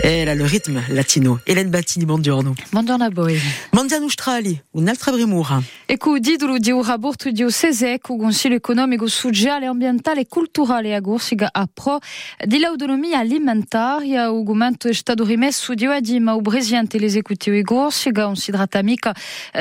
Era le ritmo latino. Hélène Battini, buongiorno. Buongiorno a voi. Mondiano Australi, un'altra premura. Ecco, titolo di un rapporto di OSESE con Consiglio economico, sociale, ambientale e culturale a Gorsiga a pro dell'autonomia alimentare. O documento è stato rimesso di oggi ma il presidente dell'esecutivo di Gorsiga, un si tratta mica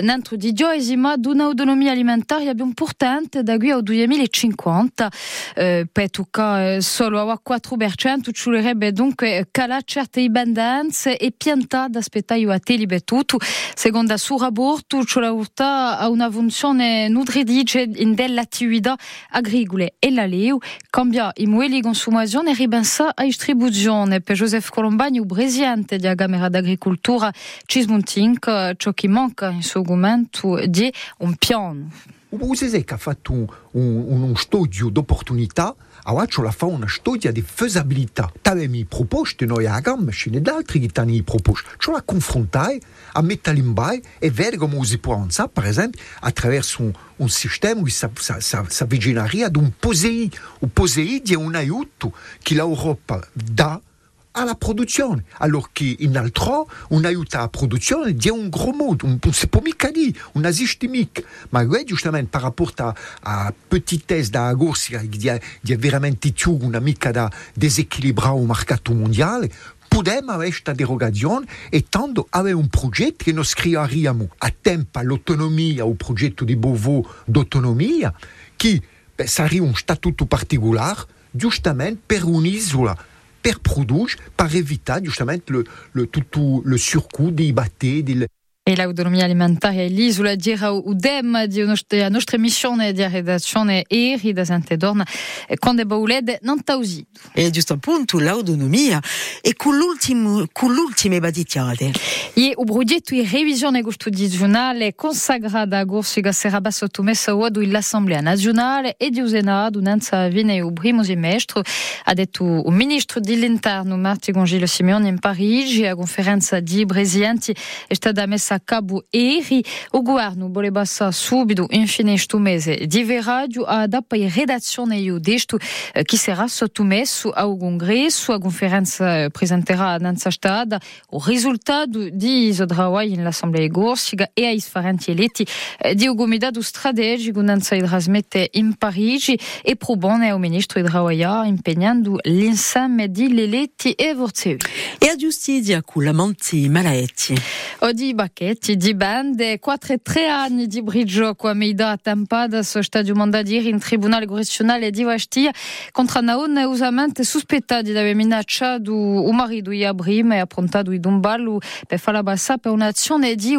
dentro di gioisi, ma di un'autonomia alimentare più importante da qui al 2050. Eh, per toccare solo a 4%, ci vorrebbe dunque calare certe dipendenze e piantà da aspettare a te ripetuto. Secondo il suo rapporto, ci porta a una funzione nutritrice in delle attività agricole e la leu cambia i di consumazione e ripensa a distribuzione. Per Joseph Colombani, il presidente della Camera d'Agricoltura, ci smontink ciò che manca in suo momento di un piano. O Zezek ha fatto un, un, uno studio d'opportunità, oggi la fa una studia di feasibilità. Avevamo proposte noi a gamma, e d'altri che hanno proposte. Ce la confrontai, a mettere in bai e vedere come si può avanzare, per esempio, attraverso un, un sistema che si avvicinerebbe ad un POSEI. Un POSEI è un aiuto che l'Europa dà alla produzione, alors che in altro un aiuto alla produzione è un gros mot, on ne sait pas mica dire, on n'existe mica. Ma ouais, justement, par rapport à, à petitesse da agorsia, di è, di veramente più una mica da desequilibrare il mercato mondiale, podem avere questa derogazione e tanto avere un progetto che noi scriviamo a tempo all'autonomia, un progetto di Bovo d'autonomia, che beh, sarebbe un statuto particolare, giustamente per un'isola per produce, per evitare giustamente le, le, tutto le surcoût dei batteri, del, E l'autonomia alimentare è l'isola dirà o dem di nostra, nostra missione di redazione eri da Sante Dorna quando baulede non tausi. E giusto appunto l'autonomia e con l'ultimo con l'ultime baditiate. E o progetto di revisione costituzionale consacrata a Gorsiga sarà sottomessa oggi all'Assemblea nazionale e di Senato un'anza viene o primo semestre ha detto il ministro dell'interno Marti Gongilo Simeone in Parigi a conferenza di presidenti è stata messa a cabo eri o governo voleva subito infine sto mese di verraggio a dapa in redazione io desto che sarà sottomesso ao congresso a conferenza presenterà nanza stata o risultato di isodrawai in l'assemblea gorsiga e ai sfarenti eletti di un comitato strategico nanza trasmette in Parigi e propone al ministro Idrawaia impegnando l'insieme di eletti e vorzevi. E a giustizia con la manti malaetti. Bacchetti di bande, 4 e 3 anni di brigioco a so stadio mandadieri in tribunale correccionale di di minacciato il marito di prima e di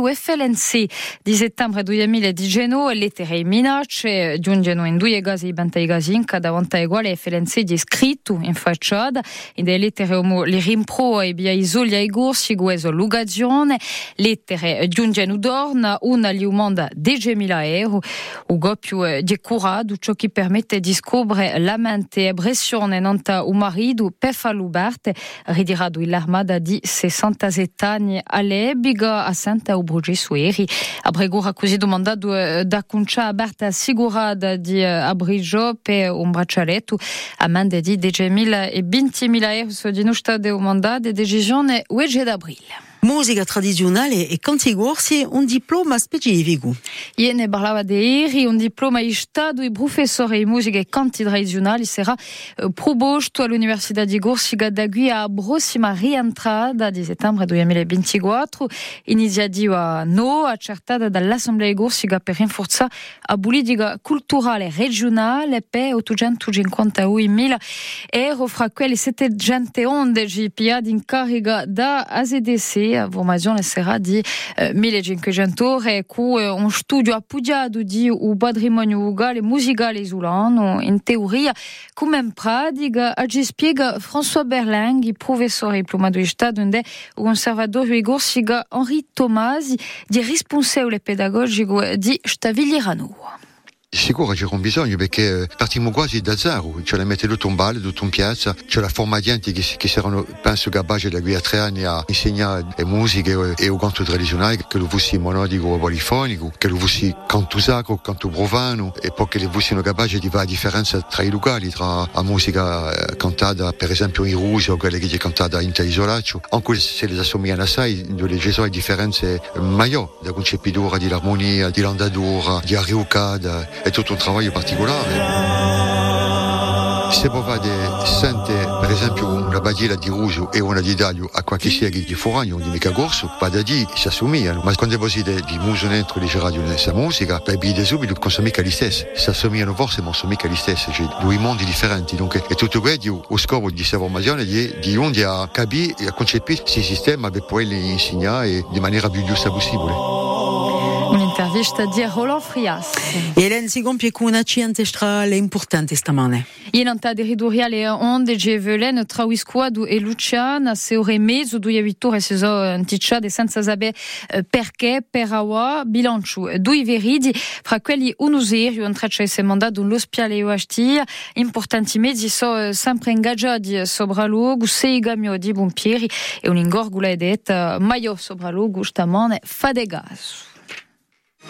di 2019 e minacce giungono in due gasi i gasinca davanti a uguale FLNC di scritto in facciata in delle lettere le rimpro e via isoli ai gorsi l'ugazione giungono dorna una li umanda 10.000 euro o goppio di curato ciò che permette di scoprire la mente e pressione nanta o ridirato l'armada di 67 anni all'ebiga a Santa Ubrugi Sueri a Bregura così domandato da concia aperta assicurata di abrigo per un braccialetto a mande di 10.000 e 20.000 euro di nostra domanda di decisione 8 d'aprile. Musica tradizionale e cantigorsi un diploma specifico. Iene parlava de eri un diploma di Stato e professore di musica e canti tradizionali sarà uh, proposto all'Università di Corsica da qui a prossima rientrata di settembre 2024 iniziativa no accertata dall'Assemblea di Corsica per rinforzare la politica culturale regionale per 851.000 euro fra quelli 711 PA di incarica da AZDC a formazione sarà di eh, 1500 ore con eh, un studio appoggiato di un patrimonio vocale musicale isolano in teoria come in pratica ci spiega François Berling professore diplomato di Stato e conservatore di Corsica Henri Tomasi di responsabile pedagogico di Stavigliano. Sicuro c'è un bisogno perché partiamo quasi da zero, cioè la in balle, tutto in piazza, c'è la formadienti che, che saranno, penso, capaci da qui a tre anni a insegnare le musiche e il canto tradizionale, che lo fossi monodico o polifonico, che lo fossi canto sacro, canto profano, e poi che le fossero capaci di fare la differenza tra i locali, tra la musica cantata per esempio in Russia o quella che è cantata in Isolaccio, anche se le assomigliano assai, ci sono differenze maggiori, da concepitura dell'armonia, di l'andatura, di arriucada, è tutto un lavoro particolare. Se provate sente per esempio una badiera di Ruso e una di Daglio a qualche siega di Foragno di mica corso, pas da di si assomigliano, ma quando voi siete di muso dentro di radio nella musica, per bide subito non sono mica gli stessi, si assomigliano forse ma non sono mica gli stessi, cioè due mondi differenti, dunque è tutto questo lo scopo di questa formazione di, di onde a capire e a concepire questi sistemi per poi insegnare in maniera più giusta possibile. Un'intervista di Roland Frias. Hélène si compie con una ciantestrale importante stamane. Ielanta de onde e Luciana se ore du yavitur e sezo anticciade senza saber perché per awa bilanciu dui veridi fra quelli antraccia se mandato l'ospiale o asti importanti mezzi so sempre ingaggiati sopra luogo sei gamio di e un ingorgula edet maio sopra luogo stamane fadegas.